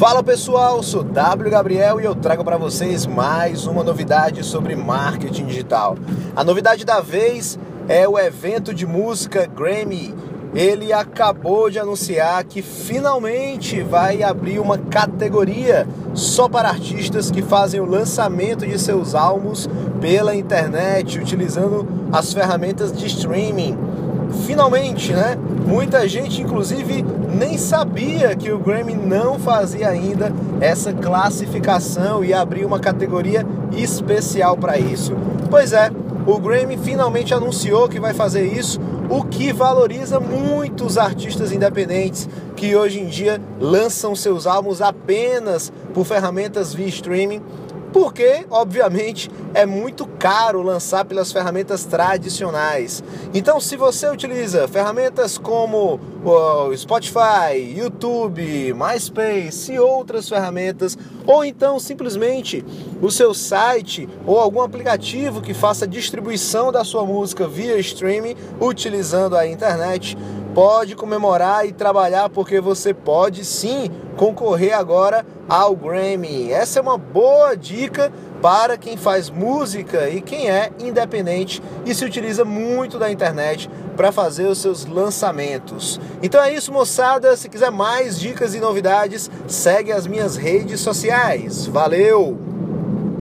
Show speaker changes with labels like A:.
A: Fala pessoal, sou W Gabriel e eu trago para vocês mais uma novidade sobre marketing digital. A novidade da vez é o evento de música Grammy. Ele acabou de anunciar que finalmente vai abrir uma categoria só para artistas que fazem o lançamento de seus álbuns pela internet, utilizando as ferramentas de streaming. Finalmente, né? Muita gente, inclusive, nem sabia que o Grammy não fazia ainda essa classificação e abrir uma categoria especial para isso. Pois é, o Grammy finalmente anunciou que vai fazer isso, o que valoriza muito os artistas independentes que hoje em dia lançam seus álbuns apenas por ferramentas via streaming porque, obviamente, é muito caro lançar pelas ferramentas tradicionais. Então, se você utiliza ferramentas como o Spotify, YouTube, MySpace e outras ferramentas, ou então simplesmente o seu site ou algum aplicativo que faça distribuição da sua música via streaming utilizando a internet, pode comemorar e trabalhar porque você pode sim concorrer agora ao Grammy. Essa é uma boa dica para quem faz música e quem é independente e se utiliza muito da internet para fazer os seus lançamentos. Então é isso, moçada. Se quiser mais dicas e novidades, segue as minhas redes sociais. Valeu!